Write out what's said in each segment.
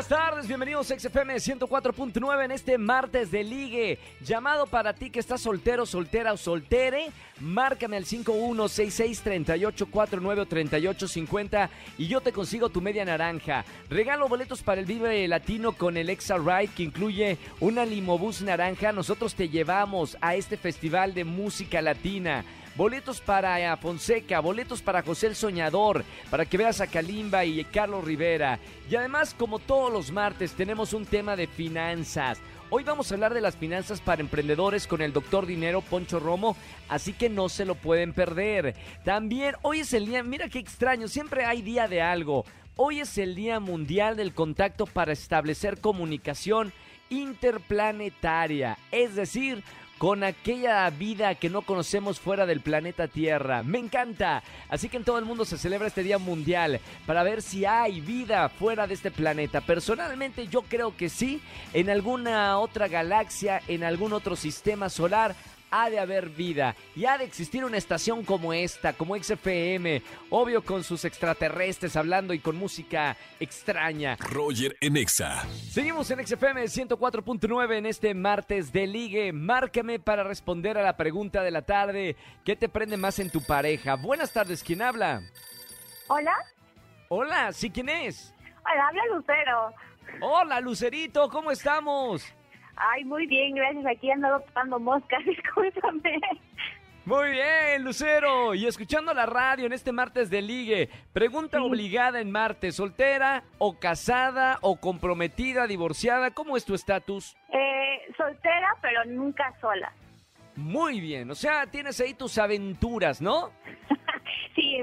Buenas tardes, bienvenidos a XFM 104.9 en este martes de ligue. Llamado para ti que estás soltero, soltera o soltere, márcame al 51663849 o 3850 y yo te consigo tu media naranja. Regalo boletos para el Vive Latino con el Exa Ride que incluye una limobús naranja. Nosotros te llevamos a este festival de música latina boletos para Fonseca, boletos para José el Soñador, para que veas a Kalimba y Carlos Rivera. Y además, como todos los martes, tenemos un tema de finanzas. Hoy vamos a hablar de las finanzas para emprendedores con el doctor Dinero Poncho Romo, así que no se lo pueden perder. También hoy es el día, mira qué extraño, siempre hay día de algo. Hoy es el Día Mundial del Contacto para establecer comunicación interplanetaria, es decir, con aquella vida que no conocemos fuera del planeta Tierra. Me encanta. Así que en todo el mundo se celebra este Día Mundial para ver si hay vida fuera de este planeta. Personalmente yo creo que sí, en alguna otra galaxia, en algún otro sistema solar ha de haber vida y ha de existir una estación como esta, como XFM, obvio con sus extraterrestres hablando y con música extraña. Roger en Exa. Seguimos en XFM 104.9 en este martes de ligue. Márcame para responder a la pregunta de la tarde. ¿Qué te prende más en tu pareja? Buenas tardes, ¿quién habla? Hola. Hola, ¿sí quién es? Hola, habla Lucero. Hola, Lucerito, ¿cómo estamos? Ay, muy bien, gracias. Aquí ando topando moscas, discúlpame. Muy bien, Lucero. Y escuchando la radio en este martes de ligue. Pregunta obligada en martes. ¿Soltera o casada o comprometida, divorciada? ¿Cómo es tu estatus? Eh, soltera, pero nunca sola. Muy bien. O sea, tienes ahí tus aventuras, ¿no? sí,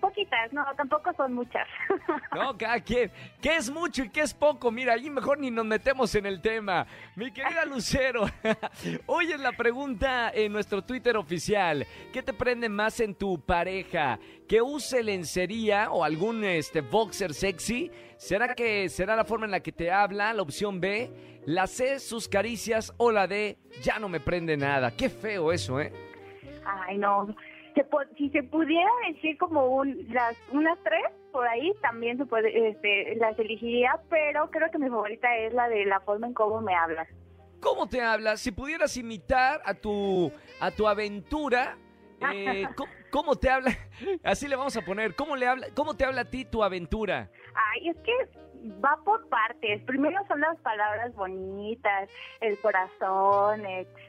poquitas, no, tampoco son muchas. No, cada quien. ¿Qué es mucho y qué es poco? Mira, ahí mejor ni nos metemos en el tema. Mi querida Lucero, hoy es la pregunta en nuestro Twitter oficial. ¿Qué te prende más en tu pareja? ¿Que use lencería o algún este, boxer sexy? ¿Será que será la forma en la que te habla? La opción B. La C, sus caricias. O la D, ya no me prende nada. Qué feo eso, ¿eh? Ay, no si se pudiera decir como un, las, unas tres, por ahí también se puede, este, las elegiría, pero creo que mi favorita es la de la forma en cómo me hablas. ¿Cómo te hablas? Si pudieras imitar a tu, a tu aventura, eh, ¿cómo, te habla? Así le vamos a poner. ¿Cómo, le habla, ¿Cómo te habla a ti tu aventura? Ay, es que va por partes. Primero son las palabras bonitas, el corazón,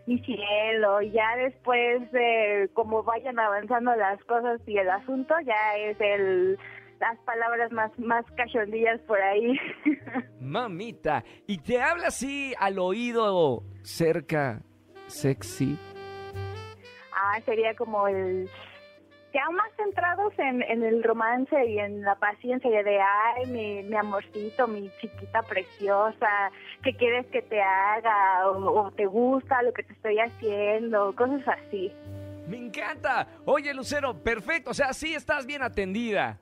mi cielo, y ya después, de como vayan avanzando las cosas y el asunto, ya es el las palabras más, más cachondillas por ahí. Mamita, ¿y te habla así al oído cerca, sexy? Sería como el ya más centrados en, en, el romance y en la paciencia de, ay, mi, mi amorcito, mi chiquita preciosa, ¿qué quieres que te haga? O, o, te gusta lo que te estoy haciendo, cosas así. Me encanta. Oye, Lucero, perfecto, o sea, sí estás bien atendida.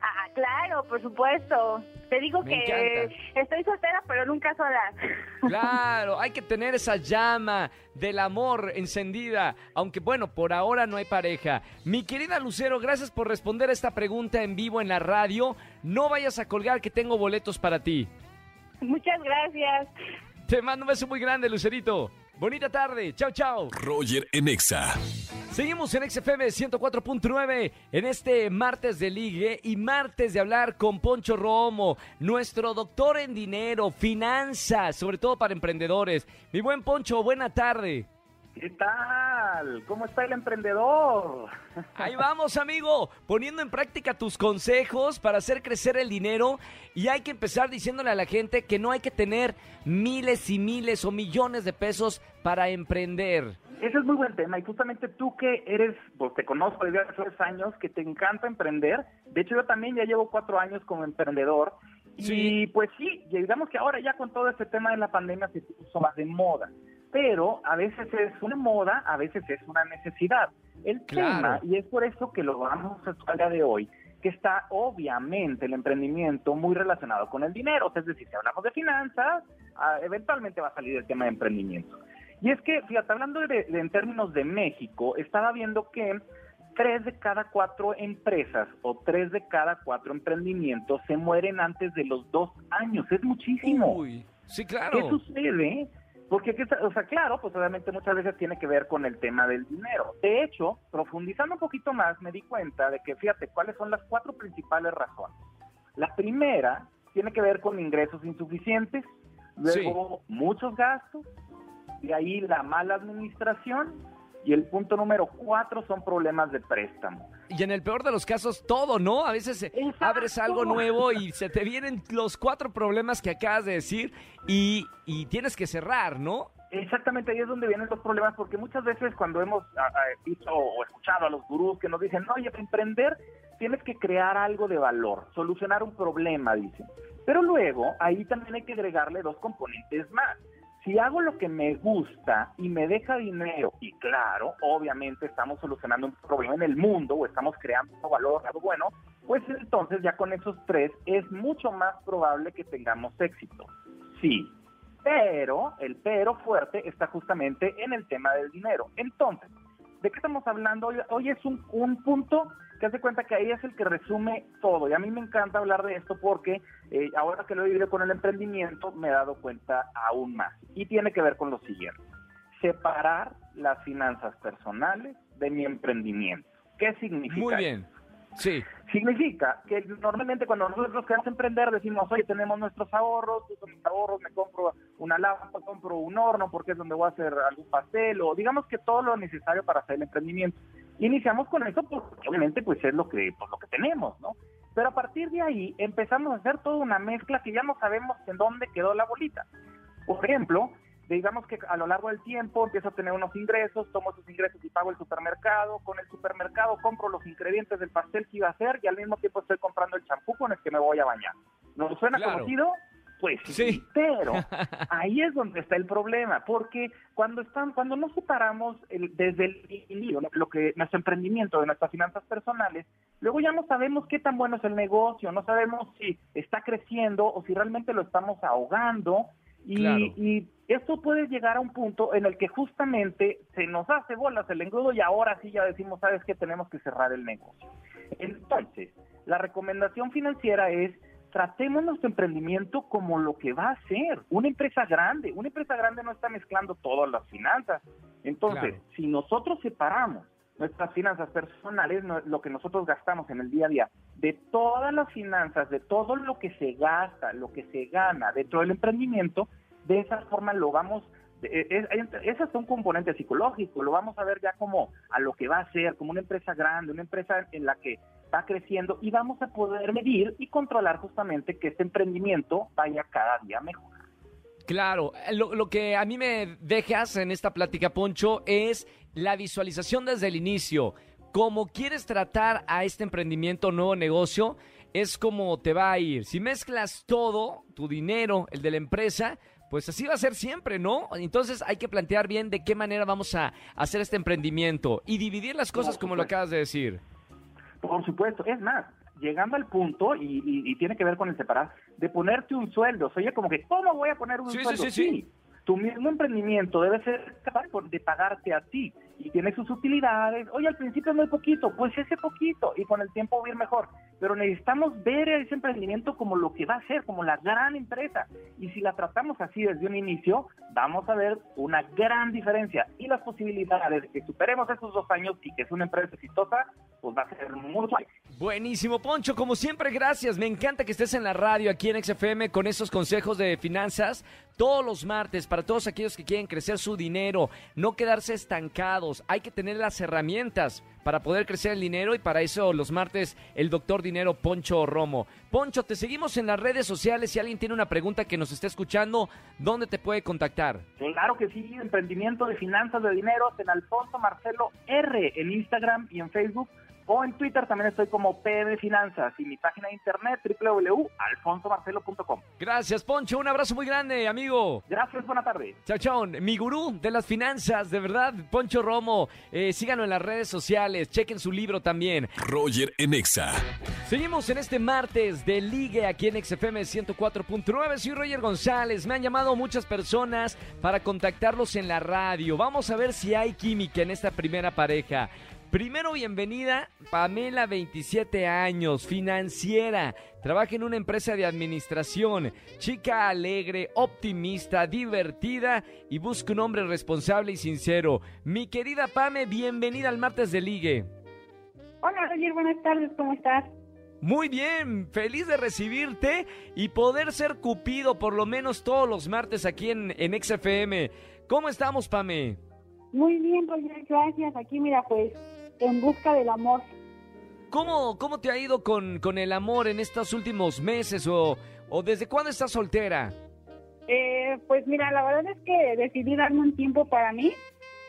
Ah, claro, por supuesto. Te digo que estoy soltera, pero nunca sola. Claro, hay que tener esa llama del amor encendida, aunque bueno, por ahora no hay pareja. Mi querida Lucero, gracias por responder esta pregunta en vivo en la radio. No vayas a colgar que tengo boletos para ti. Muchas gracias. Te mando un beso muy grande, Lucerito. Bonita tarde. Chao, chao. Roger Enexa. Seguimos en XFM 104.9 en este martes de ligue y martes de hablar con Poncho Romo, nuestro doctor en dinero, finanzas, sobre todo para emprendedores. Mi buen Poncho, buena tarde. ¿Qué tal? ¿Cómo está el emprendedor? Ahí vamos, amigo, poniendo en práctica tus consejos para hacer crecer el dinero y hay que empezar diciéndole a la gente que no hay que tener miles y miles o millones de pesos para emprender. Ese es muy buen tema y justamente tú que eres, pues te conozco desde hace tres años, que te encanta emprender. De hecho, yo también ya llevo cuatro años como emprendedor. Y pues sí, digamos que ahora ya con todo este tema de la pandemia se puso más de moda pero a veces es una moda, a veces es una necesidad. El tema, y es por eso que lo vamos a día de hoy, que está obviamente el emprendimiento muy relacionado con el dinero. Es decir, si hablamos de finanzas, ah, eventualmente va a salir el tema de emprendimiento. Y es que, fíjate, hablando de, en términos de México, estaba viendo que tres de cada cuatro empresas o tres de cada cuatro emprendimientos se mueren antes de los dos años. Es muchísimo. Uy, sí, claro. ¿Qué sucede? Porque, o sea, claro, pues obviamente muchas veces tiene que ver con el tema del dinero. De hecho, profundizando un poquito más, me di cuenta de que, fíjate, cuáles son las cuatro principales razones. La primera tiene que ver con ingresos insuficientes, luego muchos gastos, y ahí la mala administración, y el punto número cuatro son problemas de préstamo. Y en el peor de los casos, todo, ¿no? A veces eh, abres algo nuevo y se te vienen los cuatro problemas que acabas de decir y, y tienes que cerrar, ¿no? Exactamente, ahí es donde vienen los problemas, porque muchas veces cuando hemos visto o escuchado a los gurús que nos dicen, oye, para emprender tienes que crear algo de valor, solucionar un problema, dicen. Pero luego, ahí también hay que agregarle dos componentes más si hago lo que me gusta y me deja dinero, y claro, obviamente estamos solucionando un problema en el mundo o estamos creando valor, algo bueno, pues entonces ya con esos tres es mucho más probable que tengamos éxito. Sí, pero el pero fuerte está justamente en el tema del dinero. Entonces, ¿de qué estamos hablando? Hoy, hoy es un, un punto que hace cuenta que ahí es el que resume todo. Y a mí me encanta hablar de esto porque eh, ahora que lo he vivido con el emprendimiento me he dado cuenta aún más. Y tiene que ver con lo siguiente. Separar las finanzas personales de mi emprendimiento. ¿Qué significa? Muy bien. Sí. Significa que normalmente cuando nosotros queremos emprender decimos, oye, tenemos nuestros ahorros, con mis ahorros me compro una lámpara, compro un horno porque es donde voy a hacer algún pastel o digamos que todo lo necesario para hacer el emprendimiento. Iniciamos con eso porque obviamente pues es lo que, pues, lo que tenemos, ¿no? Pero a partir de ahí empezamos a hacer toda una mezcla que ya no sabemos en dónde quedó la bolita. Por ejemplo, digamos que a lo largo del tiempo empiezo a tener unos ingresos, tomo esos ingresos y pago el supermercado, con el supermercado compro los ingredientes del pastel que iba a hacer y al mismo tiempo estoy comprando el champú con el que me voy a bañar. ¿No suena conocido? Pues sí, pero ahí es donde está el problema, porque cuando están, cuando no separamos el, desde el inicio lo que nuestro emprendimiento de nuestras finanzas personales, luego ya no sabemos qué tan bueno es el negocio, no sabemos si está creciendo o si realmente lo estamos ahogando y, y esto puede llegar a un punto en el que justamente se nos hace bolas el engrudo y ahora sí ya decimos, sabes que tenemos que cerrar el negocio. Entonces, la recomendación financiera es tratemos nuestro emprendimiento como lo que va a ser, una empresa grande. Una empresa grande no está mezclando todas las finanzas. Entonces, si nosotros separamos nuestras finanzas personales, lo que nosotros gastamos en el día a día, de todas las finanzas, de todo lo que se gasta, lo que se gana dentro del emprendimiento, de esa forma lo vamos es, es, hasta un componente psicológico, lo vamos a ver ya como a lo que va a ser, como una empresa grande, una empresa en la que va creciendo y vamos a poder medir y controlar justamente que este emprendimiento vaya cada día mejor. Claro, lo, lo que a mí me dejas en esta plática, Poncho, es la visualización desde el inicio. Cómo quieres tratar a este emprendimiento, nuevo negocio, es como te va a ir. Si mezclas todo, tu dinero, el de la empresa, pues así va a ser siempre, ¿no? Entonces hay que plantear bien de qué manera vamos a hacer este emprendimiento y dividir las cosas como lo acabas de decir. Por supuesto, es más, llegando al punto, y, tiene que ver con el separar, de ponerte un sueldo. Oye, como que, ¿cómo voy a poner un sueldo? Sí, sí, sí. Tu mismo emprendimiento debe ser capaz de pagarte a ti y tiene sus utilidades. Oye, al principio es muy poquito, pues ese poquito y con el tiempo va a ir mejor. Pero necesitamos ver ese emprendimiento como lo que va a ser, como la gran empresa. Y si la tratamos así desde un inicio, vamos a ver una gran diferencia. Y las posibilidades de que superemos esos dos años y que es una empresa exitosa, pues va a ser muy Buenísimo, Poncho. Como siempre, gracias. Me encanta que estés en la radio aquí en XFM con esos consejos de finanzas todos los martes para todos aquellos que quieren crecer su dinero, no quedarse estancados. Hay que tener las herramientas para poder crecer el dinero y para eso los martes el doctor dinero Poncho Romo. Poncho, te seguimos en las redes sociales. Si alguien tiene una pregunta que nos esté escuchando, ¿dónde te puede contactar? Claro que sí, emprendimiento de finanzas de dinero en Alfonso Marcelo R en Instagram y en Facebook o en Twitter también estoy como PM Finanzas y mi página de internet www.alfonsomarcelo.com. Gracias, Poncho. Un abrazo muy grande, amigo. Gracias, buena tarde. Chao, chao. Mi gurú de las finanzas, de verdad, Poncho Romo. Eh, síganlo en las redes sociales, chequen su libro también. Roger Enexa. Seguimos en este martes de Ligue aquí en XFM 104.9. Soy Roger González. Me han llamado muchas personas para contactarlos en la radio. Vamos a ver si hay química en esta primera pareja. Primero, bienvenida, Pamela, 27 años, financiera, trabaja en una empresa de administración, chica alegre, optimista, divertida y busca un hombre responsable y sincero. Mi querida Pame, bienvenida al martes de ligue. Hola Roger, buenas tardes, ¿cómo estás? Muy bien, feliz de recibirte y poder ser cupido por lo menos todos los martes aquí en, en XFM. ¿Cómo estamos, Pame? Muy bien, Roger, gracias. Aquí, mira, pues en busca del amor. ¿Cómo, cómo te ha ido con, con el amor en estos últimos meses o, o desde cuándo estás soltera? Eh, pues mira, la verdad es que decidí darme un tiempo para mí.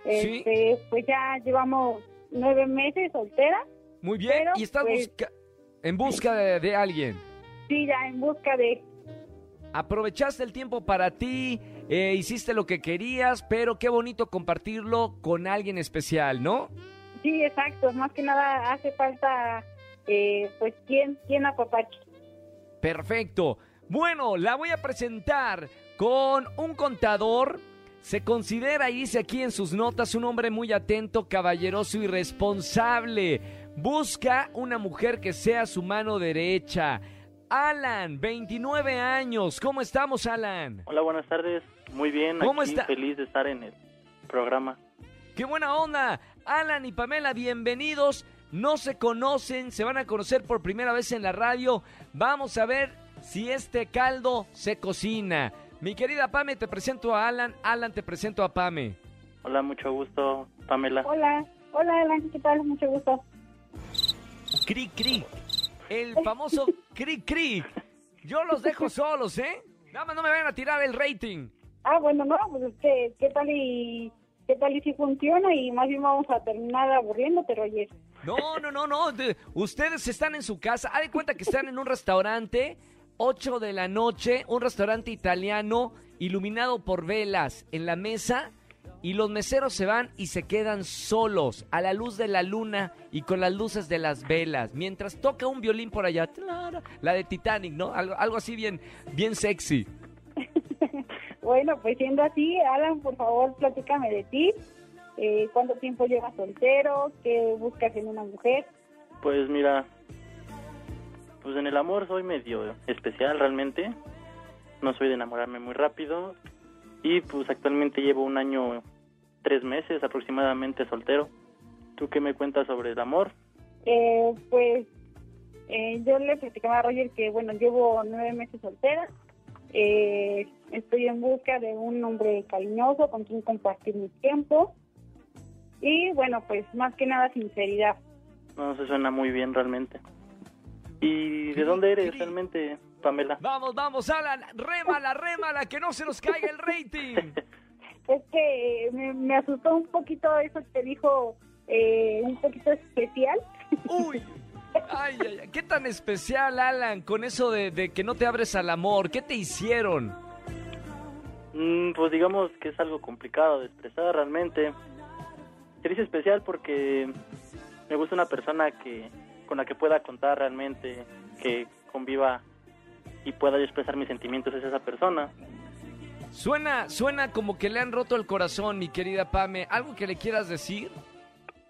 Sí. Este, pues ya llevamos nueve meses soltera. Muy bien, Pero, y estás pues- busca- en busca de, de alguien. Sí, ya en busca de... Aprovechaste el tiempo para ti, eh, hiciste lo que querías, pero qué bonito compartirlo con alguien especial, ¿no? Sí, exacto. Más que nada hace falta, eh, pues, ¿quién, quién apapache? Perfecto. Bueno, la voy a presentar con un contador. Se considera, y dice aquí en sus notas, un hombre muy atento, caballeroso y responsable. Busca una mujer que sea su mano derecha. Alan, 29 años. ¿Cómo estamos, Alan? Hola, buenas tardes. Muy bien, ¿Cómo aquí está? feliz de estar en el programa. ¡Qué buena onda! Alan y Pamela, bienvenidos. No se conocen, se van a conocer por primera vez en la radio. Vamos a ver si este caldo se cocina. Mi querida Pame, te presento a Alan. Alan, te presento a Pame. Hola, mucho gusto, Pamela. Hola, hola, Alan, ¿qué tal? Mucho gusto. Cri, cri. El famoso cri, cri. Yo los dejo solos, ¿eh? Nada más no me vayan a tirar el rating. Ah, bueno, no, pues es que, ¿qué tal y qué tal y si funciona? Y más bien vamos a terminar aburriéndote, Roger. No, no, no, no. de- ustedes están en su casa. Haz de cuenta que están en un restaurante, 8 de la noche, un restaurante italiano iluminado por velas en la mesa. Y los meseros se van y se quedan solos, a la luz de la luna y con las luces de las velas, mientras toca un violín por allá, la de Titanic, ¿no? Algo, algo así bien, bien sexy. Bueno, pues siendo así, Alan, por favor, platícame de ti. Eh, ¿Cuánto tiempo llevas soltero? ¿Qué buscas en una mujer? Pues mira, pues en el amor soy medio especial realmente. No soy de enamorarme muy rápido. Y pues actualmente llevo un año, tres meses aproximadamente soltero. ¿Tú qué me cuentas sobre el amor? Eh, pues eh, yo le platicaba a Roger que, bueno, llevo nueve meses soltera. Eh, estoy en busca de un hombre cariñoso con quien compartir mi tiempo. Y bueno, pues más que nada sinceridad. No, se suena muy bien realmente. ¿Y de dónde eres realmente, Pamela? Vamos, vamos, Alan, rémala, rémala, que no se nos caiga el rating. Es que eh, me, me asustó un poquito eso que dijo, eh, un poquito especial. Uy, ay, ay, ay, qué tan especial, Alan, con eso de, de que no te abres al amor. ¿Qué te hicieron? Mm, pues digamos que es algo complicado de expresar realmente. Se dice especial porque me gusta una persona que con la que pueda contar realmente, que conviva y pueda yo expresar mis sentimientos es esa persona. Suena, suena como que le han roto el corazón, mi querida Pame. ¿Algo que le quieras decir?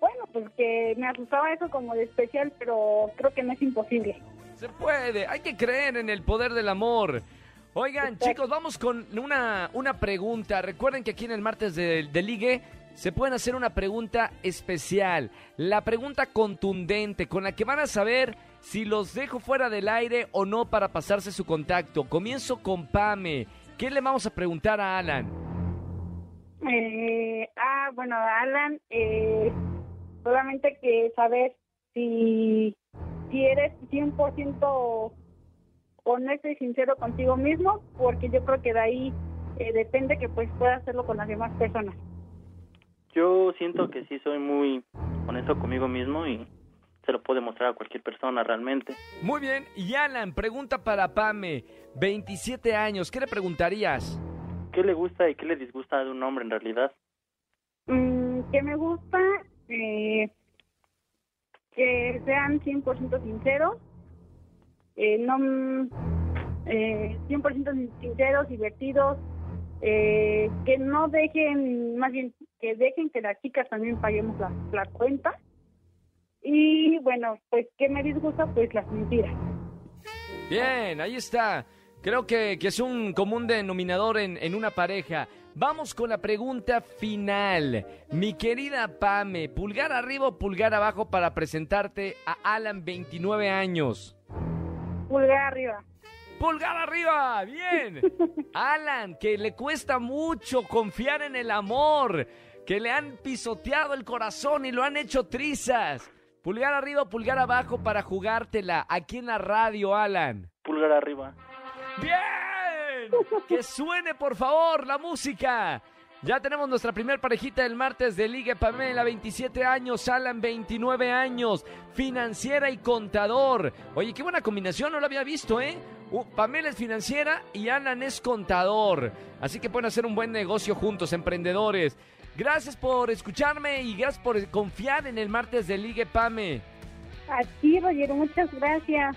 Bueno, pues que me asustaba eso como de especial, pero creo que no es imposible. Se puede, hay que creer en el poder del amor. Oigan, chicos, vamos con una, una pregunta. Recuerden que aquí en el martes de, de Ligue se pueden hacer una pregunta especial. La pregunta contundente con la que van a saber si los dejo fuera del aire o no para pasarse su contacto. Comienzo con Pame. ¿Qué le vamos a preguntar a Alan? Eh, ah, bueno, Alan, eh, solamente que saber si, si eres 100% honesto y sincero contigo mismo, porque yo creo que de ahí eh, depende que pues puedas hacerlo con las demás personas. Yo siento que sí soy muy honesto conmigo mismo y se lo puede mostrar a cualquier persona realmente. Muy bien, y Alan, pregunta para Pame, 27 años, ¿qué le preguntarías? ¿Qué le gusta y qué le disgusta de un hombre en realidad? Mm, que me gusta eh, que sean 100% sinceros, eh, no mm, eh, 100% sinceros, divertidos, eh, que no dejen, más bien, que dejen que las chicas también paguemos la, la cuenta. Y bueno, pues que me disgusta, pues las mentiras. Bien, ahí está. Creo que, que es un común denominador en, en una pareja. Vamos con la pregunta final. Mi querida Pame, pulgar arriba o pulgar abajo para presentarte a Alan, 29 años. Pulgar arriba. Pulgar arriba, bien. Alan, que le cuesta mucho confiar en el amor, que le han pisoteado el corazón y lo han hecho trizas. Pulgar arriba pulgar abajo para jugártela aquí en la radio, Alan. Pulgar arriba. ¡Bien! Que suene, por favor, la música. Ya tenemos nuestra primer parejita del martes de Liga Pamela, 27 años, Alan, 29 años, financiera y contador. Oye, qué buena combinación, no lo había visto, ¿eh? Uh, Pamela es financiera y Alan es contador. Así que pueden hacer un buen negocio juntos, emprendedores. Gracias por escucharme y gracias por confiar en el martes de Ligue Pame. A ti, Roger, muchas gracias.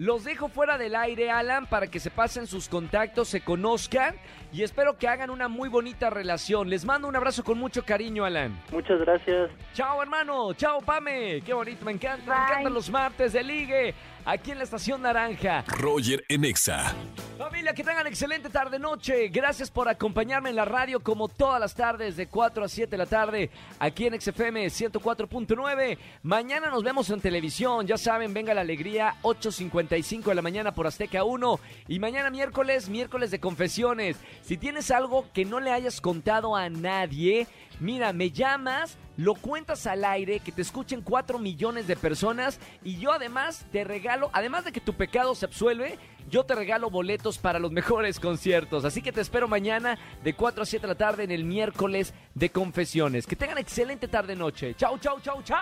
Los dejo fuera del aire, Alan, para que se pasen sus contactos, se conozcan y espero que hagan una muy bonita relación. Les mando un abrazo con mucho cariño, Alan. Muchas gracias. Chao, hermano. Chao, Pame. Qué bonito. Me encanta. Me encantan los martes de ligue aquí en la Estación Naranja. Roger en Exa. Familia, que tengan excelente tarde-noche. Gracias por acompañarme en la radio como todas las tardes de 4 a 7 de la tarde aquí en XFM 104.9. Mañana nos vemos en televisión. Ya saben, venga la alegría, 8.55 de la mañana por Azteca 1. Y mañana miércoles, miércoles de confesiones. Si tienes algo que no le hayas contado a nadie, mira, me llamas, lo cuentas al aire, que te escuchen 4 millones de personas y yo además te regalo, además de que tu pecado se absuelve, yo te regalo boletos para los mejores conciertos. Así que te espero mañana de 4 a 7 de la tarde en el miércoles de confesiones. Que tengan excelente tarde-noche. Chau, chau, chau, chau.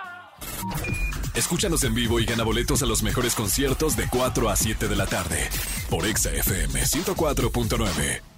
Escúchanos en vivo y gana boletos a los mejores conciertos de 4 a 7 de la tarde por Exa FM 104.9.